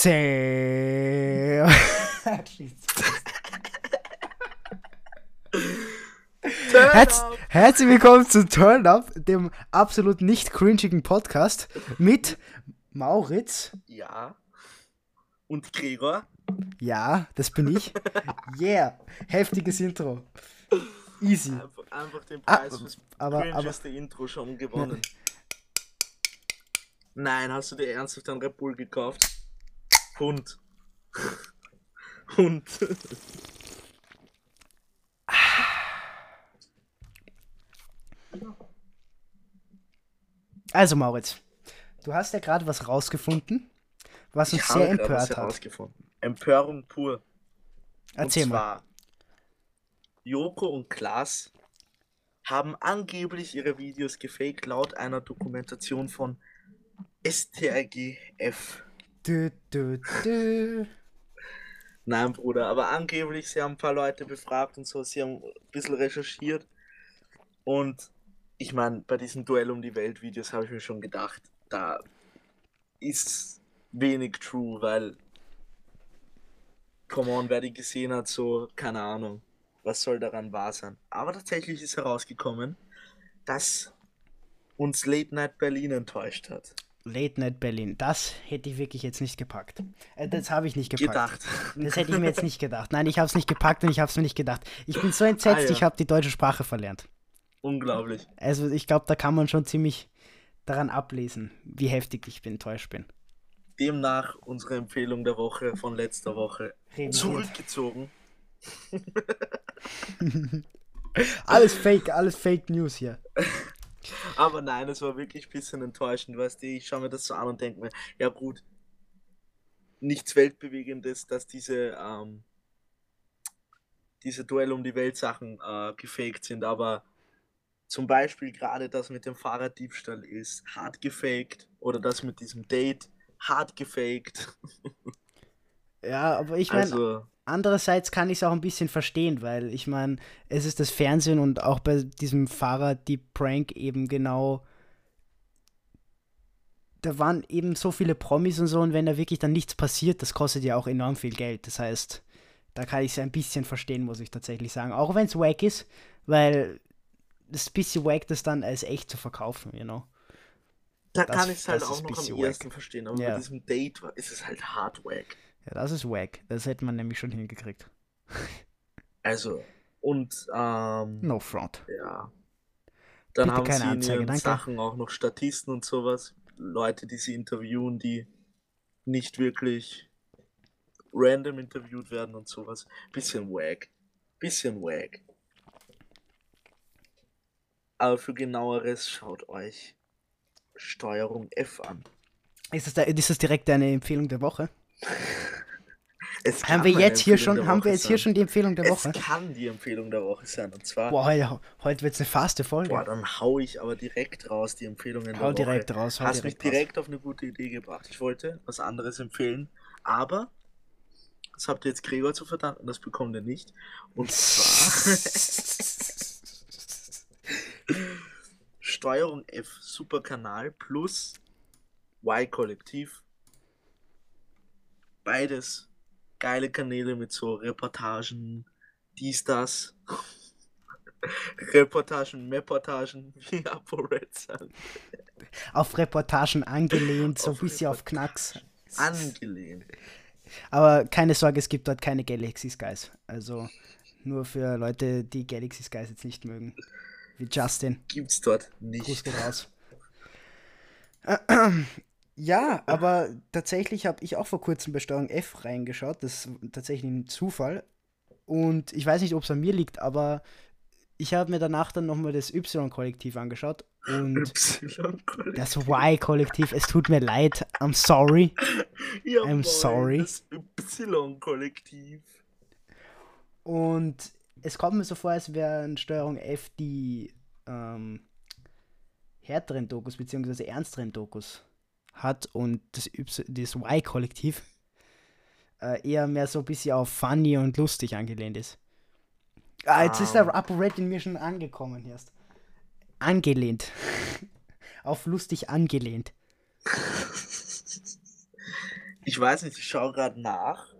Sehr. Herz, herzlich willkommen zu Turn Up, dem absolut nicht cringigen Podcast mit Mauritz. Ja. Und Gregor. Ja, das bin ich. Yeah, heftiges Intro. Easy. Einfach, einfach den Preis Ah, fürs aber- cringeste Intro schon gewonnen. Nein, hast du dir ernsthaft einen Red Bull gekauft? Hund. Hund. Also Mauritz, du hast ja gerade was rausgefunden, was uns Ich sehr habe gerade was empört hat. herausgefunden. Empörung pur. Erzähl und mal. zwar, Joko und Klaas haben angeblich ihre Videos gefaked laut einer Dokumentation von STRGF. Dü, dü, dü. Nein, Bruder, aber angeblich, sie haben ein paar Leute befragt und so, sie haben ein bisschen recherchiert. Und ich meine, bei diesen Duell um die Welt-Videos habe ich mir schon gedacht, da ist wenig true, weil, come on, wer die gesehen hat, so, keine Ahnung, was soll daran wahr sein. Aber tatsächlich ist herausgekommen, dass uns Late Night Berlin enttäuscht hat. Late Night Berlin, das hätte ich wirklich jetzt nicht gepackt. Äh, das habe ich nicht gepackt. Gedacht. Das hätte ich mir jetzt nicht gedacht. Nein, ich habe es nicht gepackt und ich habe es mir nicht gedacht. Ich bin so entsetzt, Ah, ja. ich habe die deutsche Sprache verlernt. Unglaublich. Also ich glaube, da kann man schon ziemlich daran ablesen, wie heftig ich enttäuscht bin. Demnach unsere Empfehlung der Woche von letzter Woche Reden zurückgezogen. Alles Fake, alles Fake News hier. Aber nein, es war wirklich ein bisschen enttäuschend, weißt du, ich schaue mir das so an und denke mir, ja gut, nichts Weltbewegendes, dass diese, ähm, diese Duell um die Welt Sachen äh, gefaked sind, aber zum Beispiel gerade das mit dem Fahrraddiebstahl ist hart gefaked oder das mit diesem Date hart gefaked. Ja, aber ich meine, Also, andererseits kann ich es auch ein bisschen verstehen, weil ich meine, es ist das Fernsehen und auch bei diesem Fahrer die Prank eben genau. Da waren eben so viele Promis und so, und wenn da wirklich dann nichts passiert, das kostet ja auch enorm viel Geld. Das heißt, da kann ich es ein bisschen verstehen, muss ich tatsächlich sagen. Auch wenn es wack ist, weil das ist ein bisschen wack, das dann als echt zu verkaufen, you know. da das- kann ich es halt auch ein noch am wack. verstehen, aber Ja. bei diesem Date ist es halt hart wack. Ja, das ist wack. Das hätte man nämlich schon hingekriegt. Also, und ähm, No front. Ja. Dann Bitte haben keine sie in Anzeige, ihren danke. Sachen auch noch Statisten und sowas. Leute, die sie interviewen, die nicht wirklich random interviewt werden und sowas. Bisschen wack. Bisschen wack. Aber für genaueres schaut euch Steuerung F an. Ist das, da, ist das direkt deine Empfehlung der Woche? Es Haben wir jetzt hier schon, der haben wir jetzt hier schon die Empfehlung der Es Woche? kann die Empfehlung der Woche sein. Und zwar, Boah, heute, heute wird es eine faste Folge. boah, dann hau ich aber direkt raus die Empfehlungen der hau Woche. direkt raus, hau hast mich direkt raus. direkt auf eine gute Idee gebracht. Ich wollte was anderes empfehlen, aber das habt ihr jetzt Gregor zu verdanken, das bekommt ihr nicht. Und zwar Steuerung F, super Kanal plus Y-Kollektiv. Beides geile Kanäle mit so Reportagen, dies, das. Reportagen, Meportagen, wie ApoRed sagt. auf Reportagen angelehnt, so ein Auf bisschen auf Knacks. Angelehnt. Aber keine Sorge, es gibt dort keine Galaxy Skies. Also nur für Leute, die Galaxy Skies jetzt nicht mögen. Wie Justin. Gibt's dort Gruß nicht. geht raus. Ja, aber tatsächlich habe ich auch vor kurzem bei Steuerung F reingeschaut. Das ist tatsächlich ein Zufall. Und ich weiß nicht, ob es an mir liegt, aber ich habe mir danach dann nochmal das Y-Kollektiv angeschaut. Und das Y-Kollektiv, es tut mir leid. I'm sorry. Ja, I'm moin, sorry. Das Y-Kollektiv. Und es kommt mir so vor, als wären Steuerung F die ähm, härteren Dokus, beziehungsweise ernsteren Dokus hat und das, Y- das Y-Kollektiv äh, eher mehr so ein bisschen auf funny und lustig angelehnt ist. Ah, jetzt ist der. Upper Red in mir schon angekommen erst. Angelehnt. auf lustig angelehnt. Ich weiß nicht, ich schaue gerade nach.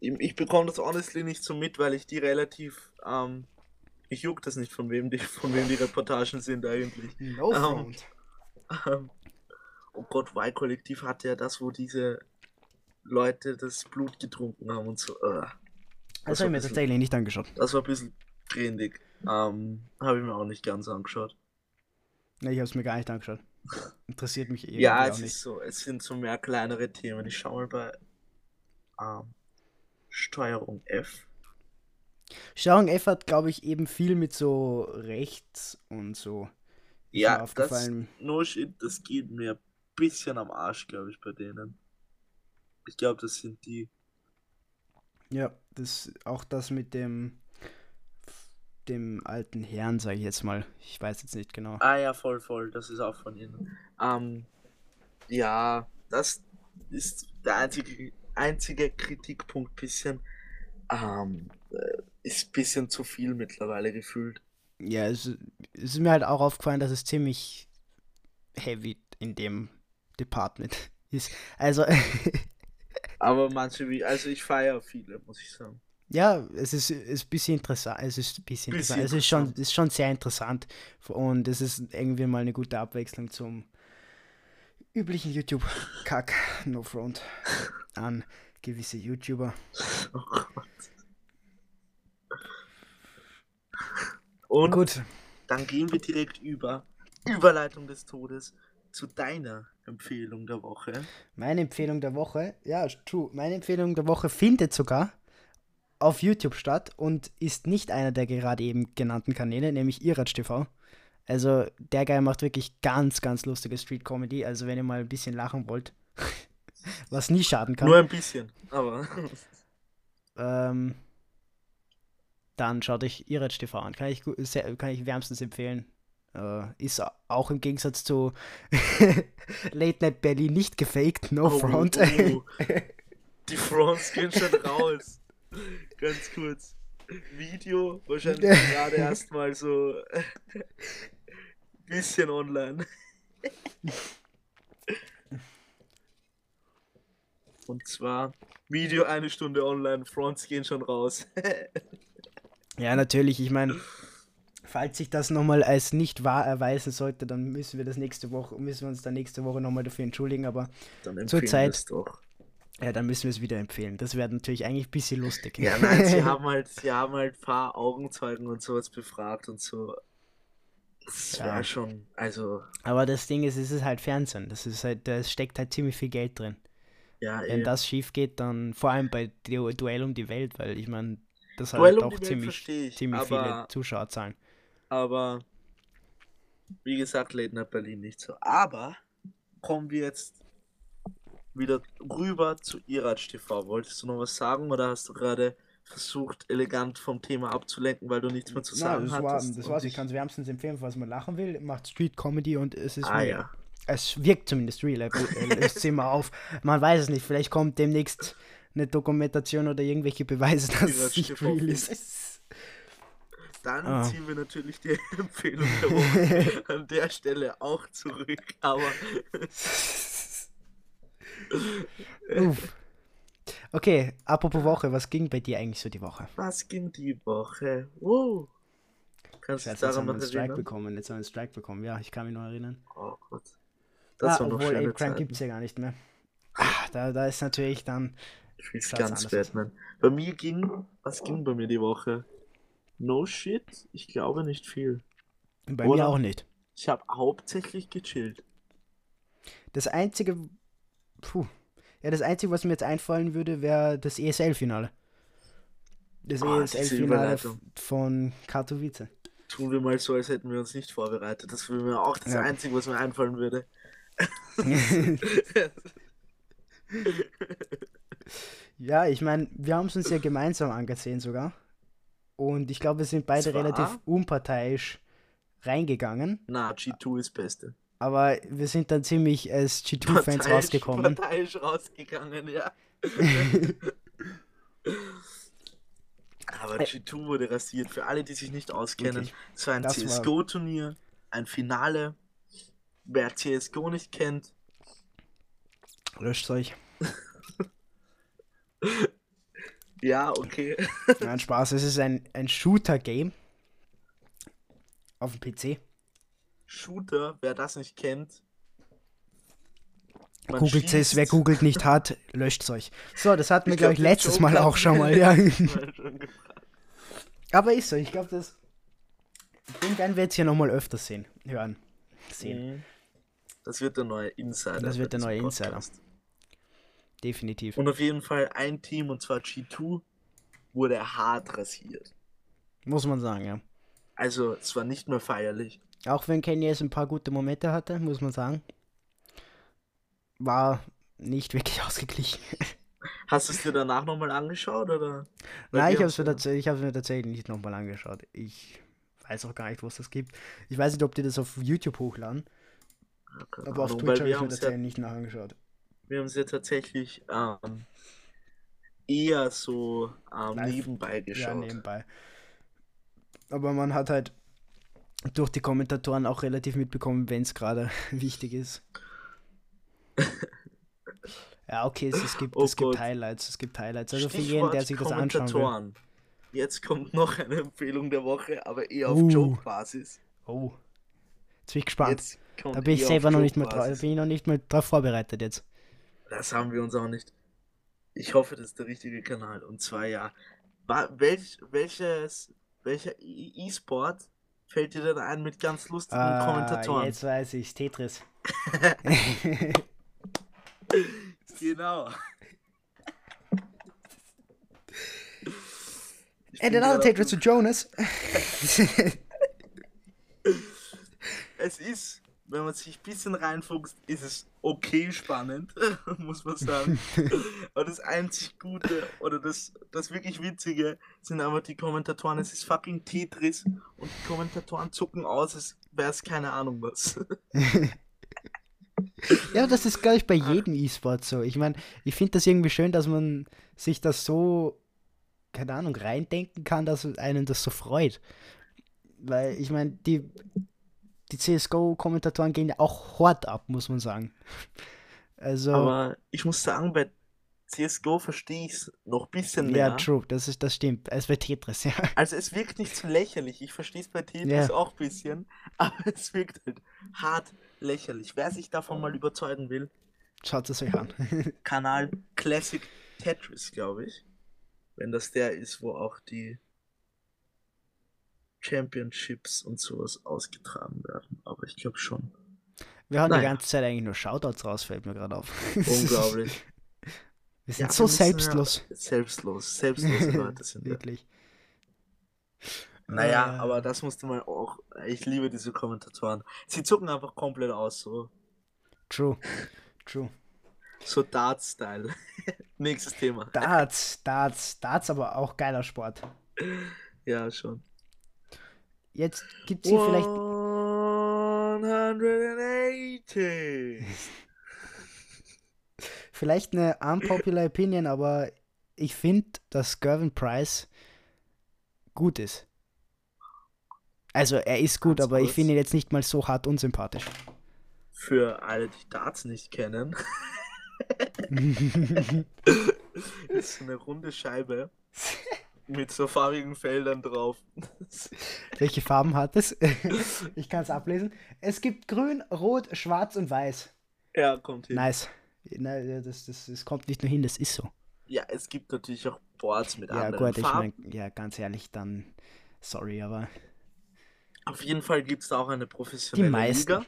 Ich, ich bekomme das honestly nicht so mit, weil ich die relativ. Ähm, ich juck das nicht, von wem die, von wem die Reportagen sind eigentlich. No Ähm, front. Ähm, oh Gott, Y-Kollektiv hatte ja das, wo diese Leute das Blut getrunken haben und so. Äh, das war habe ich mir tatsächlich nicht angeschaut. das war ein bisschen grindig. Ähm, habe ich mir auch nicht ganz angeschaut. Ne, ich habe es mir gar nicht angeschaut. Interessiert mich irgendwie Ja, es nicht. ist so, es sind so mehr kleinere Themen. Ich schau mal bei ähm, Steuerung F. Steuerung F hat, glaube ich, eben viel mit so rechts und so. Ja, das, no shit, das geht mir ein bisschen am Arsch, glaube ich, bei denen. Ich glaube, das sind die. Ja, das auch das mit dem dem alten Herrn, sage ich jetzt mal. Ich weiß jetzt nicht genau. Ah ja, voll, voll, das ist auch von ihnen. Ähm, ja, das ist der einzige, einzige Kritikpunkt bisschen. Ähm, äh, ist ein bisschen zu viel mittlerweile gefühlt. Ja, es, es ist mir halt auch aufgefallen, dass es ziemlich heavy in dem Department ist. Also, Aber manche wie, also ich feiere viele, muss ich sagen. ja, es ist, ist ein bisschen interessant. Es ist ein bisschen, Bisschen interessant. Es ist schon, ist schon sehr interessant. Und es ist irgendwie mal eine gute Abwechslung zum üblichen YouTube-Kack, no front, an gewisse YouTuber. Oh Gott. Und Gut, dann gehen wir direkt über. Überleitung des Todes zu deiner Empfehlung der Woche. meine Empfehlung der Woche, ja, true, meine Empfehlung der Woche findet sogar auf YouTube statt und ist nicht einer der gerade eben genannten Kanäle, nämlich Iratsch TV. Also der Guy macht wirklich ganz, ganz lustige Street Comedy. Also wenn ihr mal ein bisschen lachen wollt, was nie schaden kann, Nur ein bisschen, aber. ähm, dann schaut euch Iratsch TV an. Kann ich, sehr, kann ich wärmstens empfehlen. Äh, ist auch im Gegensatz zu Late Night Berlin nicht gefaked, no Oh, front. oh. Die Fronts gehen schon raus. Ganz kurz. Video, wahrscheinlich gerade erstmal so bisschen online. Und zwar Video eine Stunde online, Fronts gehen schon raus. Ja, natürlich. Ich meine, falls sich das nochmal als nicht wahr erweisen sollte, dann müssen wir das nächste Woche, müssen wir uns dann nächste Woche nochmal dafür entschuldigen, aber Dann Zur empfehlen Zeit- wir es doch. ja, dann müssen wir es wieder empfehlen. Das wäre natürlich eigentlich ein bisschen lustig. Ja, nein, sie haben halt, sie haben halt ein paar Augenzeugen und sowas befragt und so. Das Ja. wäre schon, also, aber das Ding ist, es ist halt Fernsehen. Das ist halt, da steckt halt ziemlich viel Geld drin. ja, Wenn eh. das schief geht, dann vor allem bei Du Duell um die Welt, weil ich meine, das hat Duell halt um auch Welt ziemlich, ich, ziemlich viele aber- Zuschauerzahlen. Aber wie gesagt, Late Night Berlin nicht so. Aber kommen wir jetzt wieder rüber zu Iratsch TV. Wolltest du noch was sagen oder hast du gerade versucht, elegant vom Thema abzulenken, weil du nichts mehr zu Na, sagen das, war, hattest? das und war's. Ich kann es wärmstens empfehlen, falls man lachen will. Macht Street Comedy und es ist Ah real. ja. Es wirkt zumindest real. Er er löst immer auf. Man weiß es nicht. Vielleicht kommt demnächst eine Dokumentation oder irgendwelche Beweise, dass es nicht real ist. Dann Ah. ziehen wir natürlich die Empfehlung der Woche an der Stelle auch zurück. Aber Uff. Okay, apropos Woche, was ging bei dir eigentlich so die Woche? was ging die Woche? Wow. Kannst du Jetzt daran haben wir einen Strike erinnern? bekommen. Jetzt haben wir einen Strike bekommen. Ja, ich kann mich noch erinnern. Oh Gott. Das ah, war noch obwohl, Ape Crime gibt es ja gar nicht mehr. Ah, da, da ist natürlich dann. Ich Schaut's ganz. Batman. Bei mir ging, was ging bei mir die Woche? No shit, ich glaube nicht viel. Bei Oder? mir auch nicht. Ich habe hauptsächlich gechillt. Das einzige. Puh. Ja, das einzige, was mir jetzt einfallen würde, wäre das ESL-Finale. Das Ah, diese ESL-Finale Überleitung. von Katowice. Tun wir mal so, als hätten wir uns nicht vorbereitet. Das wäre mir auch das Ja. Einzige, was mir einfallen würde. ja, ich meine, wir haben es uns ja gemeinsam angesehen sogar. Und ich glaube, wir sind beide Zwar- relativ unparteiisch reingegangen. Na, G2 ist Beste. Aber wir sind dann ziemlich als G2-Fans Parteiisch- rausgekommen. Parteiisch rausgegangen, ja. Aber Ä- G2 wurde rasiert. Für alle, die sich nicht auskennen, Wirklich. es war ein CSGO-Turnier, ein Finale. Wer CSGO nicht kennt, Löscht euch. Ja, okay. Nein, Spaß. Es ist ein, ein Shooter-Game. Auf dem PC. Shooter, wer das nicht kennt. Googelt es, wer googelt nicht hat, löscht euch. So, das hatten wir, glaube ich, glaub, letztes Mal auch schon mal. Ja. Aber ist so, ich glaube, das. Den werden wir jetzt hier nochmal öfter sehen. Hören. Sehen. Mhm. Das wird der neue Insider. Das wird der neue diesem Insider. Definitiv. Und auf jeden Fall ein Team, und zwar G2, wurde hart rasiert. Muss man sagen, ja. Also, es war nicht mehr feierlich. Auch wenn Kenny jetzt ein paar gute Momente hatte, muss man sagen. War nicht wirklich ausgeglichen. Hast du es dir danach nochmal angeschaut, oder? Weil Nein, ich habe es mir, tats mir tatsächlich nicht nochmal angeschaut. Ich weiß auch gar nicht, wo es das gibt. Ich weiß nicht, ob die das auf YouTube hochladen, keine aber auf Twitch habe ich mir es ja, tatsächlich nicht nachangeschaut. Wir haben's ja tatsächlich ähm, eher so ähm, nebenbei Ja, geschaut. nebenbei. Aber man hat halt durch die Kommentatoren auch relativ mitbekommen, wenn es gerade wichtig ist. ja, okay, es, es gibt, Oh es gibt. Highlights, es gibt Highlights. Also für jeden, Stichwort der sich das anschauen will. Kommentatoren. Jetzt kommt noch eine Empfehlung der Woche, aber eher auf Uh. Joke-Basis. Oh. Jetzt bin ich gespannt. Jetzt da bin ich selber noch nicht mal drauf, Joke-Basis. bin ich noch nicht mal drauf vorbereitet jetzt. Das haben wir uns auch nicht. Ich hoffe, das ist der richtige Kanal. Und zwar ja. Welch, welches, welcher E- E-Sport fällt dir denn ein mit ganz lustigen Ah, Kommentatoren? jetzt weiß ich Tetris. Genau. Ich And another Tetris to Jonas. Es ist, wenn man sich ein bisschen reinfuchst, ist es okay spannend, muss man sagen. Aber das einzig Gute oder das, das wirklich Witzige sind aber die Kommentatoren. Es ist fucking Tetris und die Kommentatoren zucken aus, als wäre es keine Ahnung was. Ja, das ist, glaube ich, bei jedem E-Sport so. Ich meine, ich finde das irgendwie schön, dass man sich das so, keine Ahnung, reindenken kann, dass einen das so freut. Weil, ich meine, die, die CSGO-Kommentatoren gehen ja auch hart ab, muss man sagen. Also, Aber ich muss sagen, bei CSGO verstehe ich es noch ein bisschen mehr. ja, true, das, ist, das stimmt. Es wird Tetris, ja. Also es wirkt nicht so lächerlich. Ich verstehe es bei Tetris Ja. auch ein bisschen, aber es wirkt halt hart lächerlich. Wer sich davon mal überzeugen will, Schaut es euch an. Kanal Classic Tetris, glaube ich. Wenn das der ist, wo auch die Championships und sowas ausgetragen werden. Aber ich glaube schon. Wir haben die Naja. ganze Zeit eigentlich nur Shoutouts raus, fällt mir gerade auf. Unglaublich. Wir sind Ja, so wir müssen ja- selbstlos. Selbstlos. Selbstlose Leute sind wir. Wirklich. Naja, Äh, aber das musste man auch. Ich liebe diese Kommentatoren. Sie zucken einfach komplett aus, so, True. True. so Dart-Style. Nächstes Thema. Darts, Darts, Darts, aber auch geiler Sport. Ja, schon. Jetzt gibt es hier vielleicht 180. Vielleicht eine unpopular Opinion, aber ich finde, dass Gervin Price gut ist. Also er ist gut, Ganz aber ich kurz. finde ihn jetzt nicht mal so hart unsympathisch. Für alle, die Darts nicht kennen, ist eine runde Scheibe mit so farbigen Feldern drauf. Welche Farben hat es? ich kann es ablesen. Es gibt grün, rot, schwarz und weiß. ja, kommt hin. Nice. Nein, das, das, das kommt nicht nur hin, das ist so. Ja, es gibt natürlich auch Boards mit Ja, anderen gut, ich Farben. meine, ja, ganz ehrlich, dann sorry, aber Auf jeden Fall gibt es da auch eine professionelle meisten. Liga.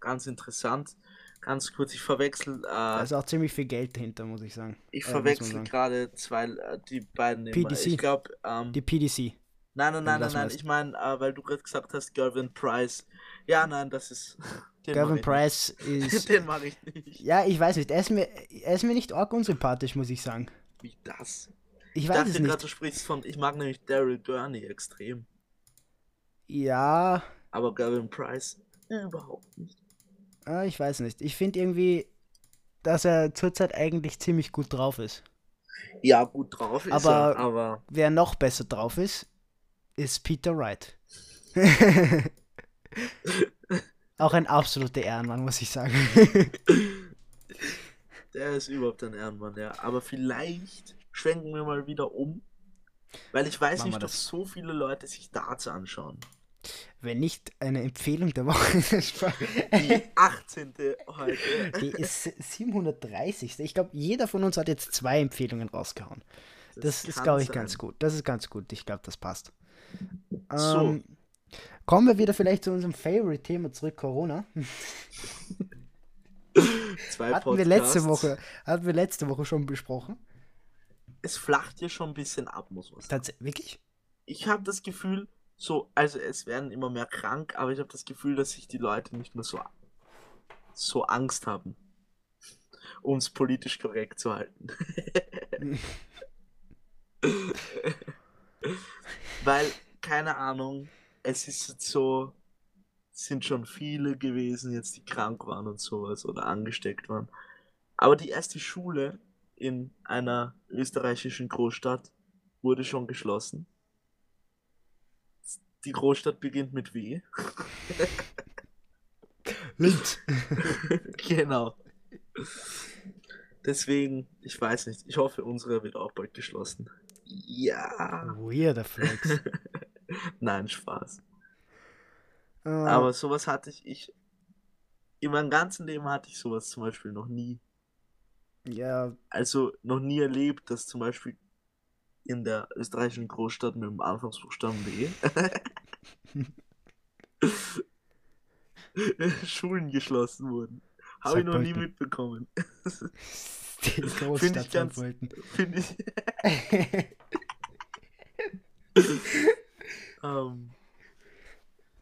Ganz interessant. Ganz kurz, ich verwechsel, äh, da ist auch ziemlich viel Geld dahinter, muss ich sagen. ich äh, verwechsel gerade zwei, äh, die beiden immer. PDC. Ich glaube, ähm, Die PDC. nein, nein, nein, nein, nein, ich meine, äh, weil du gerade gesagt hast, Gervin Price. Ja, nein, das ist. Gervin Price ist. Den mag ich nicht. Ja, ich weiß nicht. Er ist mir, er ist mir nicht arg unsympathisch, muss ich sagen. Wie das? Ich Ich weiß dachte es nicht. du sprichst von. Ich mag nämlich Daryl Gurney extrem. Ja, Aber Gervin Price überhaupt nicht. Äh, ich weiß nicht. Ich finde irgendwie, dass er zurzeit eigentlich ziemlich gut drauf ist. Ja, gut drauf ist Aber- er, aber Wer noch besser drauf ist, ist Peter Wright. Auch ein absoluter Ehrenmann, muss ich sagen. Der ist überhaupt ein Ehrenmann, ja. Aber vielleicht schwenken wir mal wieder um. Weil ich weiß Machen nicht, ob so viele Leute sich Darts anschauen. Wenn nicht eine Empfehlung der Woche. Die 18. heute. Die ist 730. Ich glaube, jeder von uns hat jetzt zwei Empfehlungen rausgehauen. Das, ist, kann glaube ich, sein. ganz gut. Das ist ganz gut. Ich glaube, das passt. So. Ähm, kommen wir wieder vielleicht zu unserem Favorite-Thema zurück, Corona. Zwei Hatten wir letzte. Woche, hatten wir letzte Woche schon besprochen. Es flacht hier schon ein bisschen ab, muss man sagen. Tats wirklich? Ich habe das Gefühl, so, also es werden immer mehr krank, aber ich habe das Gefühl, dass sich die Leute nicht mehr so, so Angst haben, um es politisch korrekt zu halten. Weil, keine Ahnung, es ist so, sind schon viele gewesen jetzt, die krank waren und sowas oder angesteckt waren. Aber die erste Schule in einer österreichischen Großstadt wurde schon geschlossen. Die Großstadt beginnt mit W. Linz. genau. Deswegen, ich weiß nicht. Ich hoffe, unsere wird auch bald geschlossen. Ja. Weirder Flex. Nein, Spaß. Äh, Aber sowas hatte ich, ich. In meinem ganzen Leben hatte ich sowas zum Beispiel noch nie. ja, Also noch nie erlebt, dass zum Beispiel in der österreichischen Großstadt mit dem Anfangsbuchstaben W Schulen geschlossen wurden. Habe ich noch nie mitbekommen. die Finde ich Großstadt ganz. Finde ich. ähm,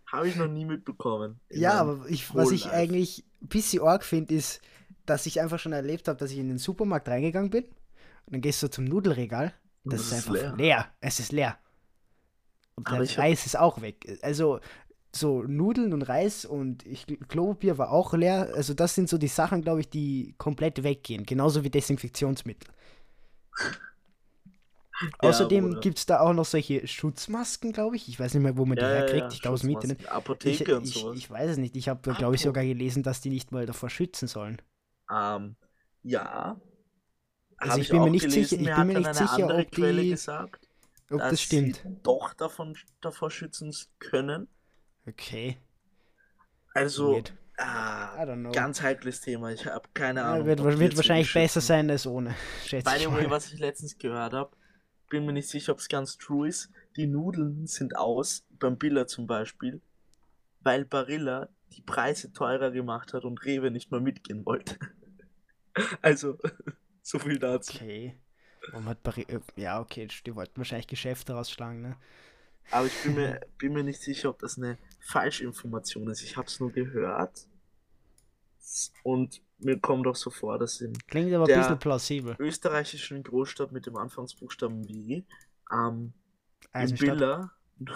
Habe ich noch nie mitbekommen. Ja, aber ich, was ich eigentlich ein bisschen arg finde, ist, dass ich einfach schon erlebt habe, dass ich in den Supermarkt reingegangen bin und dann gehst du zum Nudelregal, Das es ist ist einfach leer. leer. Es ist leer. Und Aber der ich hab- Reis ist auch weg. Also so Nudeln und Reis und ich, Klopapier war auch leer. Also das sind so die Sachen, glaube ich, die komplett weggehen. Genauso wie Desinfektionsmittel. Ja, Außerdem gibt es da auch noch solche Schutzmasken, glaube ich. Ich weiß nicht mehr, wo man die Ja, ja, herkriegt. ja, ich glaube, dem Internet. Schutzmasken, Ich, Apotheke und ich, sowas. ich weiß es nicht. Ich habe, glaube ich, sogar gelesen, dass die nicht mal davor schützen sollen. Ähm, ja. Also Hab ich bin mir nicht sicher- ich bin mir nicht sicher, ob die- Quelle gesagt, Ob dass das stimmt. sie doch davon, davor schützen können. Okay. Also, Weird. ah, I don't know. ganz heikles Thema. Ich habe keine Ja, Ahnung. wird die wird jetzt wahrscheinlich besser sein als ohne. Schätze By ich the way, was ich letztens gehört habe, bin mir nicht sicher, ob es ganz true ist. Die Nudeln sind aus, beim Billa zum Beispiel, weil Barilla die Preise teurer gemacht hat und Rewe nicht mehr mitgehen wollte. Also, so viel dazu. Okay. Warum hat Barri äh, ja, okay, die wollten wahrscheinlich Geschäfte rausschlagen, ne? Aber ich bin mir, bin mir nicht sicher, ob das eine Falschinformation ist. Ich habe es nur gehört. Und mir kommt auch so vor, dass in Klingt aber Der- ein bisschen plausibel. österreichischen Großstadt mit dem Anfangsbuchstaben W ähm, in. Billa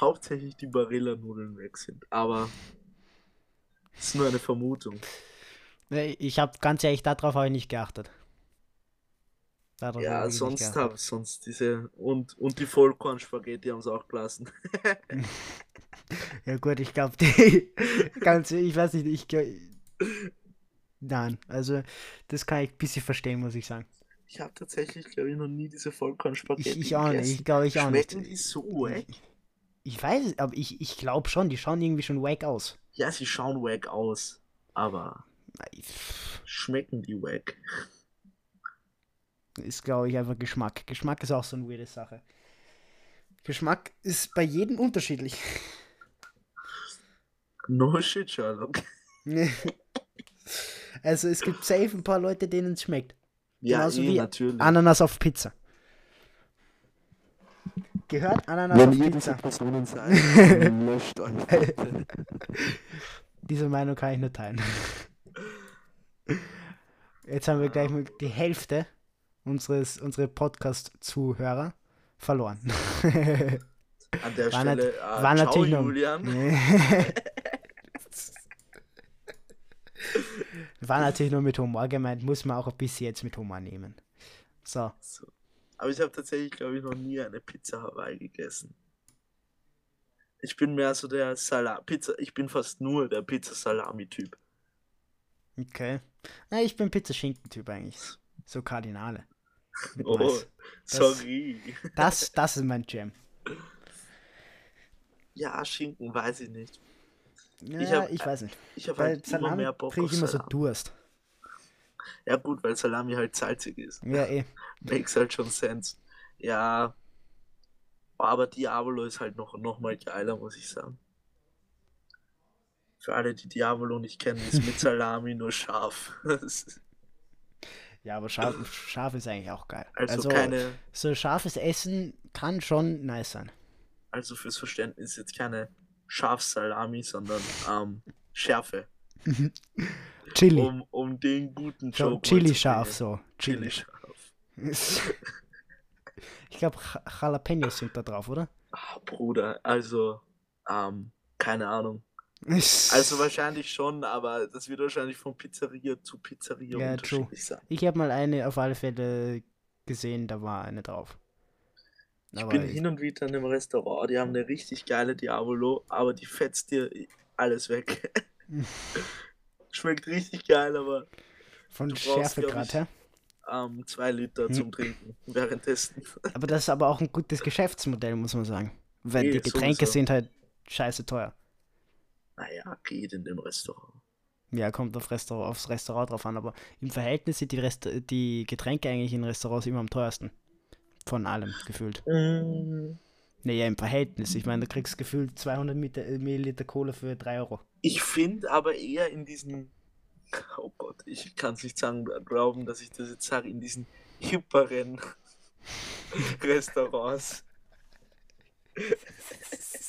hauptsächlich die Barilla-Nudeln weg sind. Aber es ist nur eine Vermutung. Ich habe ganz ehrlich, darauf habe ich nicht geachtet. Darauf Ja, habe ich nicht sonst geachtet. hab sonst diese und und die Vollkornspaghetti haben sie auch gelassen. Ja gut, ich glaube, die ganz, ich weiß nicht, ich Nein, also das kann ich ein bisschen verstehen, muss ich sagen. Ich habe tatsächlich, glaube ich, noch nie diese Ich, Vollkornspaghetti ich auch nicht, gegessen. ich glaube ich auch nicht. Schmecken die so wack? Ich weiß es, aber ich, ich glaube schon, die schauen irgendwie schon wack aus. Ja, sie schauen wack aus, aber schmecken die wack? Ist, glaube ich, einfach Geschmack. Geschmack ist auch so eine weirde Sache. Geschmack ist bei jedem unterschiedlich. No shit, Sherlock. also es gibt safe ein paar Leute, denen es schmeckt. Ja, Genauso eh, wie natürlich. Ananas auf Pizza. Gehört Ananas Wenn auf ihr Pizza? diese Personen seid, löscht euch. Diese Meinung kann ich nur teilen. Jetzt haben wir gleich mal die Hälfte unseres unsere Podcast-Zuhörer verloren. An der War Stelle, nat- äh, war ciao, natürlich noch- Julian. War natürlich nur mit Humor gemeint, muss man auch ein bisschen jetzt mit Humor nehmen. So, So. Aber ich habe tatsächlich, glaube ich, noch nie eine Pizza Hawaii gegessen. Ich bin mehr so der Salat Pizza, ich bin fast nur der Pizza Salami Typ. Okay. Na, ich bin Pizza-Schinken-Typ eigentlich. So Kardinale. Oh, Mais. Das- sorry. Das, das ist mein Jam. Ja, Schinken, weiß ich nicht. Ja, Ich ich, hab- weiß nicht. Ich habe halt immer Salami mehr Bock ich immer so. Durst. Ja gut, weil Salami halt salzig ist. Ja, eh. Makes halt schon Sense. Ja. Aber Diavolo ist halt noch, noch mal geiler, muss ich sagen. Für alle, die Diavolo nicht kennen, ist mit Salami nur scharf. Ja, aber scharf, scharf ist eigentlich auch geil. also, Also, keine, so scharfes Essen kann schon nice sein. also fürs Verständnis jetzt keine Schafsalami, sondern ähm, Schärfe. Chili. Um, um den guten so, Joke Chili scharf, so. Chili Chili. scharf. ich glaube, Jalapenos sind da drauf, oder? Ah, Bruder, also, ähm, keine Ahnung. Also wahrscheinlich schon, aber das wird wahrscheinlich von Pizzeria zu Pizzeria Ja, true. unterschiedlich sein. Ich habe mal eine auf alle Fälle gesehen, da war eine drauf. Ich Aber bin hin und wieder in einem Restaurant, die haben eine richtig geile Diavolo, aber die fetzt dir alles weg. Schmeckt richtig geil, aber von Schärfe ich, gerade her. ähm, zwei Liter Hm. zum Trinken währenddessen. Aber das ist aber auch ein gutes Geschäftsmodell, muss man sagen. Weil Eh, die Getränke sowieso. sind halt scheiße teuer. Naja, geht in dem Restaurant. Ja, kommt auf Restaurant, aufs Restaurant drauf an, aber im Verhältnis sind die, Rest die Getränke eigentlich in Restaurants immer am teuersten. Von allem, gefühlt. Mm, Naja, im Verhältnis. Ich meine, du kriegst gefühlt 200 Mil- äh, Milliliter Cola für 3 Euro. Ich finde aber eher in diesen, oh Gott, ich kann es nicht sagen, glauben, dass ich das jetzt sage, in diesen hipperen Restaurants.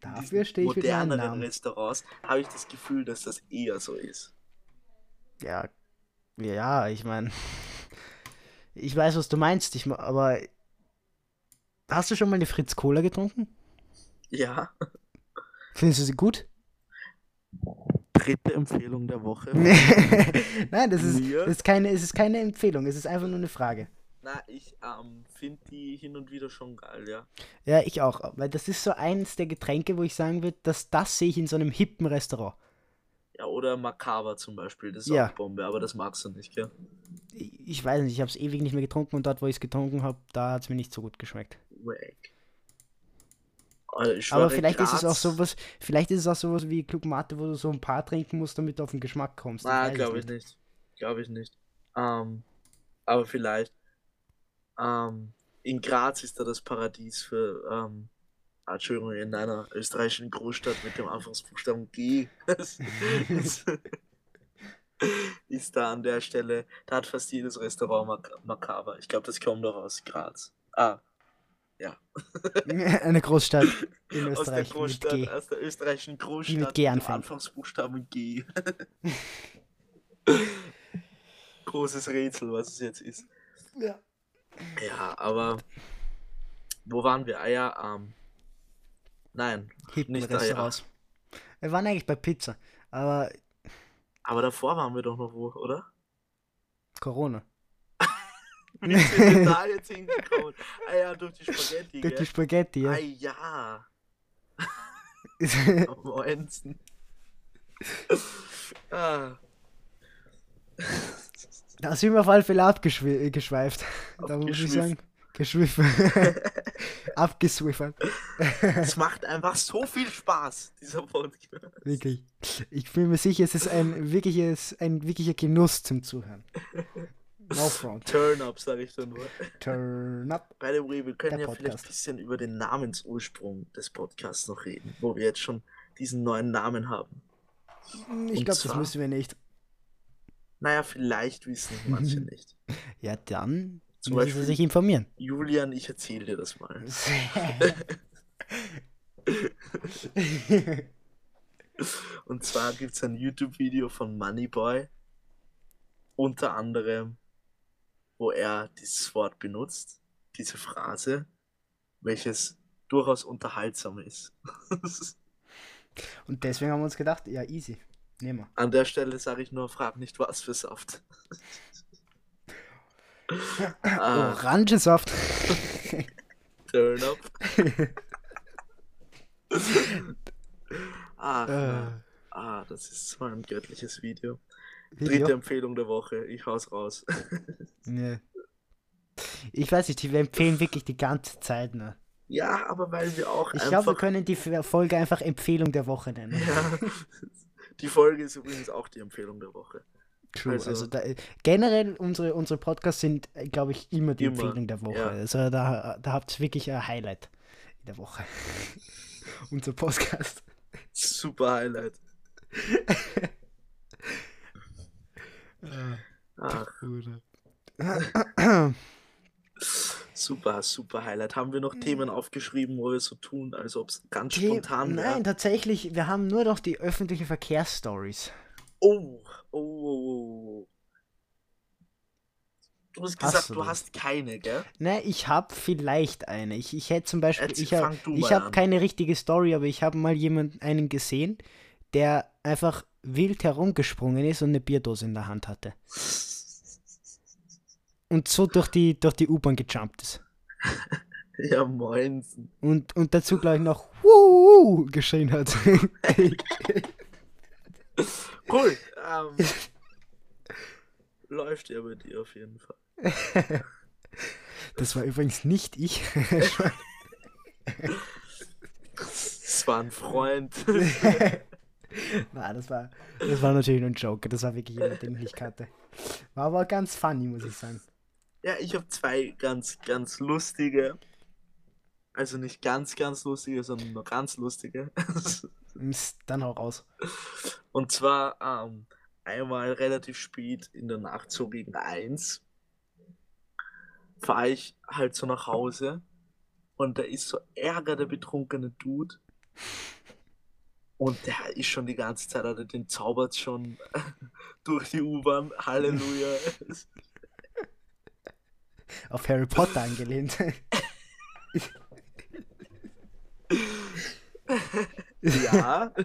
Dafür stehe ich mit moderneren Namen. Restaurants habe ich das Gefühl, dass das eher so ist. Ja, ja, ich meine, ich weiß, was du meinst, ich, aber hast du schon mal eine Fritz Cola getrunken? Ja. Findest du sie gut? Dritte Empfehlung der Woche. Nein, das ist, das ist keine, es ist keine Empfehlung, es ist einfach nur eine Frage. Na, ich ähm, finde die hin und wieder schon geil, ja. Ja, ich auch, weil das ist so eins der Getränke, wo ich sagen würde, dass das sehe ich in so einem hippen Restaurant. Ja, oder Macaba zum Beispiel, das ist Ja. auch Bombe, aber das magst du nicht, gell? Ich, weiß nicht, ich habe es ewig nicht mehr getrunken und dort, wo ich es getrunken habe, da hat es mir nicht so gut geschmeckt. Wack. Also, Aber vielleicht ist es auch sowas, vielleicht ist es auch sowas wie Club Mate, wo du so ein paar trinken musst, damit du auf den Geschmack kommst. Es glaube ich nicht. Glaube ich nicht. Ähm, aber vielleicht. Ähm, in Graz ist da das Paradies für, ähm, Entschuldigung, in einer österreichischen Großstadt mit dem Anfangsbuchstaben G. Ist- da an der Stelle, da hat fast jedes Restaurant Mac Makaber. Ich glaube, das kommt doch aus Graz. Ah, Eine Großstadt in aus der Österreich mit Großstadt, G. aus der österreichischen Großstadt mit G dem anfängt. Anfangsbuchstaben G. Großes Rätsel, was es jetzt ist. Ja. Ja, aber wo waren wir? Ah ja, ähm, nein, Hippen Nicht, ah. Restaurants. Wir waren eigentlich bei Pizza, aber aber davor waren wir doch noch wo, oder? Corona. Wie sind wir da jetzt hingekommen? Ah ja, durch die Spaghetti, Durch die gell? Spaghetti, Ah ja. ja, am Moinsen. ah, da sind wir auf alle Fälle abgeschweift. Da muss ich sagen. Geschwiffen. Abgeswiffert. es macht einfach so viel Spaß, dieser Podcast. Wirklich. Ich bin mir sicher, es ist ein wirkliches, ein wirklicher Genuss zum Zuhören. No front. Turn up, sag ich da nur. Turn up. By the way, wir können Der ja vielleicht Podcast. ein bisschen über den Namensursprung des Podcasts noch reden, wo wir jetzt schon diesen neuen Namen haben. Ich glaube, das müssen wir nicht. Naja, vielleicht wissen manche nicht. Ja, dann Zum müssen sie Beispiel- sich informieren. Julian, ich erzähle dir das mal. Und zwar gibt es ein YouTube-Video von Moneyboy, unter anderem, wo er dieses Wort benutzt, diese Phrase, welches durchaus unterhaltsam ist. Und deswegen haben wir uns gedacht, ja, easy. Nehmen wir. An der Stelle sage ich nur, frag nicht was für Saft. Orangensaft. turn up. Ach, äh. Ah, das ist so ein göttliches Video. Video? Dritte Empfehlung der Woche. Ich hau's raus. Nee. Ich weiß nicht, wir empfehlen wirklich die ganze Zeit. Ne? ja, aber weil wir auch Ich glaube, wir können die Folge einfach Empfehlung der Woche nennen. ja, die Folge ist übrigens auch die Empfehlung der Woche. True. Also, Also- da, generell unsere, unsere Podcasts sind, glaube ich, immer die Immer, Empfehlung der Woche. ja. Also da, da habt ihr wirklich ein Highlight in der Woche. Unser Podcast. Super Highlight. Ach, super, super Highlight. Haben wir noch Themen aufgeschrieben, wo wir so tun, als ob es ganz Die, spontan wäre? nein, tatsächlich, wir haben nur noch die öffentlichen Verkehrsstories. Oh, oh, oh, oh. Du hast Hast gesagt, du du hast keine, gell? Ne, ich habe vielleicht eine. Ich, ich hätte zum Beispiel, Erzähl, ich habe hab keine richtige Story, aber ich habe mal jemanden einen gesehen, der einfach wild herumgesprungen ist und eine Bierdose in der Hand hatte. Und so durch die, durch die U-Bahn gejumpt ist. Ja, moinsen. Und, und dazu gleich noch Wuhu geschrien hat. Cool. Ähm, läuft ja bei dir auf jeden Fall. Das war übrigens nicht ich. Es war ein Freund. Nein, das war, das war natürlich nur ein Joke. Das war wirklich jemand, den ich kannte. War aber ganz funny, muss ich sagen. Ja, ich habe zwei ganz, ganz lustige. Also nicht ganz, ganz lustige, sondern nur ganz lustige. Mist, Dann hau raus. Und zwar ähm, einmal relativ spät in der Nacht, so gegen eins, fahre ich halt so nach Hause und da ist so Ärger der betrunkene Dude. Und der ist schon die ganze Zeit, also den zaubert schon durch die U-Bahn. Halleluja. Auf Harry Potter angelehnt. Ja.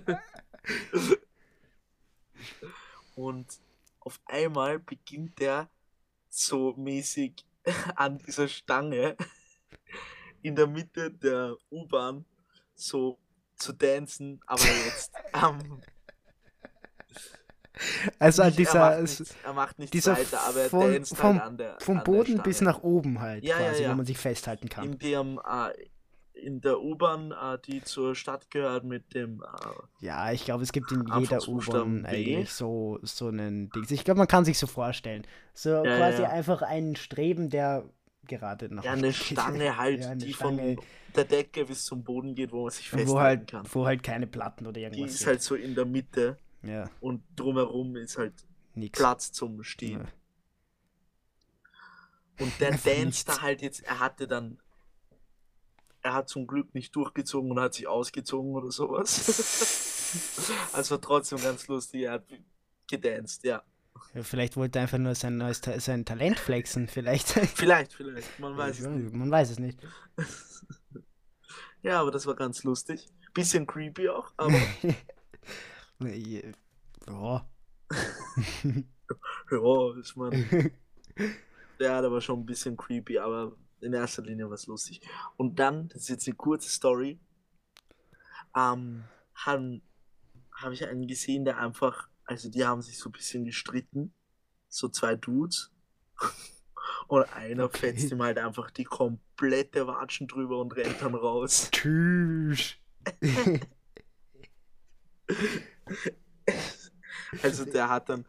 Und auf einmal beginnt der so mäßig an dieser Stange in der Mitte der U-Bahn so zu dancen, aber jetzt ähm, Also an nicht- dieser, er, nichts, er nichts dieser weiter, aber er von- vom- halt an der vom Boden bis nach oben halt Ja, ja, quasi, ja. wo man sich festhalten kann. in dem äh, in der U-Bahn, äh, die zur Stadt gehört mit dem äh, Ja, ich glaube, es gibt in jeder U-Bahn eigentlich so, so einen Dings. Ich glaube, man kann sich so vorstellen. So Ja, quasi ja. einfach einen Streben, der gerade nach ja, eine. Stange halt, Ja, eine die Stange. von der Decke bis zum Boden geht, wo man sich festhalten wo halt, kann. wo halt keine Platten oder Die irgendwas ist sind. halt so in der Mitte Ja, und drumherum ist halt nix. Platz zum Stehen. Ja. Und der nichts. da halt jetzt, er hatte dann, er hat zum Glück nicht durchgezogen und hat sich ausgezogen oder sowas. also trotzdem ganz lustig, er hat gedanced, ja. Ja, Vielleicht wollte er einfach nur sein neues Ta sein Talent flexen, vielleicht. Vielleicht, vielleicht, man weiß es Ja, nicht. Man weiß es nicht. Ja, aber das war ganz lustig. Bisschen creepy auch, aber Ja. ja, ist man. Ja, der war schon ein bisschen creepy, aber in erster Linie war es lustig. Und dann, das ist jetzt eine kurze Story, ähm, habe ich einen gesehen, der einfach, also die haben sich so ein bisschen gestritten, so zwei Dudes. Und einer Okay. fetzt ihm halt einfach die komplette Watschen drüber und rennt dann raus. Tschüss. Also der hat dann,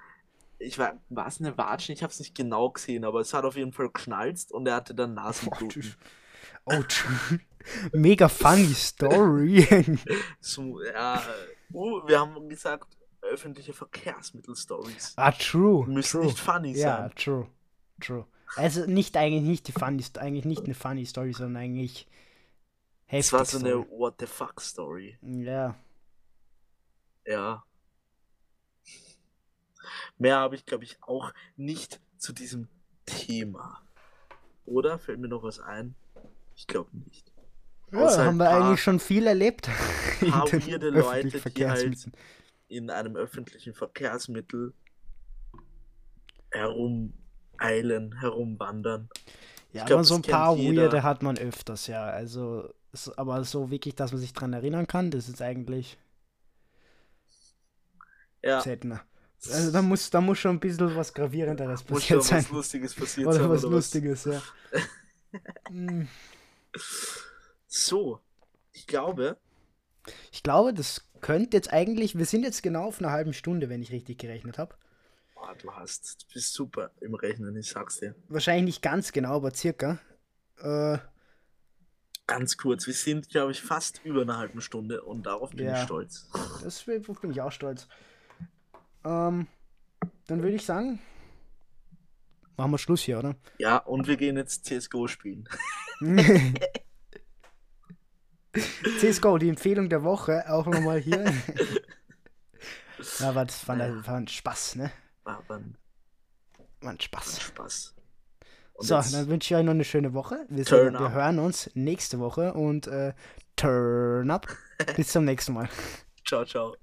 ich war, war es eine Watschen? Ich habe es nicht genau gesehen, aber es hat auf jeden Fall geschnalzt und er hatte dann Nasenbluten. Oh. Mega funny Story. So, ja, uh, wir haben gesagt, öffentliche Verkehrsmittel-Stories. ah, true. Müssen true. nicht funny Ja, sein. true. True. Also nicht eigentlich nicht die funny, eigentlich nicht eine funny Story, sondern eigentlich Es war so eine. What the fuck Story. Ja. Ja. Mehr habe ich, glaube ich, auch nicht zu diesem Thema. Oder? Fällt mir noch was ein? Ich glaube nicht. Ja, Außer haben wir eigentlich schon viel erlebt. weirde Leute, die halt in einem öffentlichen Verkehrsmittel herumeilen, herumwandern. Ja, glaub, aber so ein paar. Weirde hat man öfters, ja. Also, so, aber so wirklich, dass man sich dran erinnern kann, das ist eigentlich. Ja, seltener. Also da muss, da muss schon ein bisschen was Gravierenderes muss schon passiert sein. was Lustiges passiert Oder sein. was oder Lustiges, ja. Hm, So, ich glaube, Ich glaube, das könnte jetzt eigentlich, wir sind jetzt genau auf einer halben Stunde, wenn ich richtig gerechnet habe. boah, du hast, du bist super im Rechnen, ich sag's dir. Wahrscheinlich nicht ganz genau, aber circa. Äh, Ganz kurz, wir sind, glaube ich, fast über einer halben Stunde und darauf bin Ja. ich stolz. das bin ich auch stolz. Ähm, dann würde ich sagen, machen wir Schluss hier, oder? Ja, und wir gehen jetzt CSGO spielen. CSGO, die Empfehlung der Woche, auch nochmal hier. ja, aber das war, war ein Spaß, ne? Aber ein War ein Spaß. Spaß. Und So, dann wünsche ich euch noch eine schöne Woche. Wir, sehen, wir hören uns nächste Woche und äh, turn up. Bis zum nächsten Mal. ciao, ciao.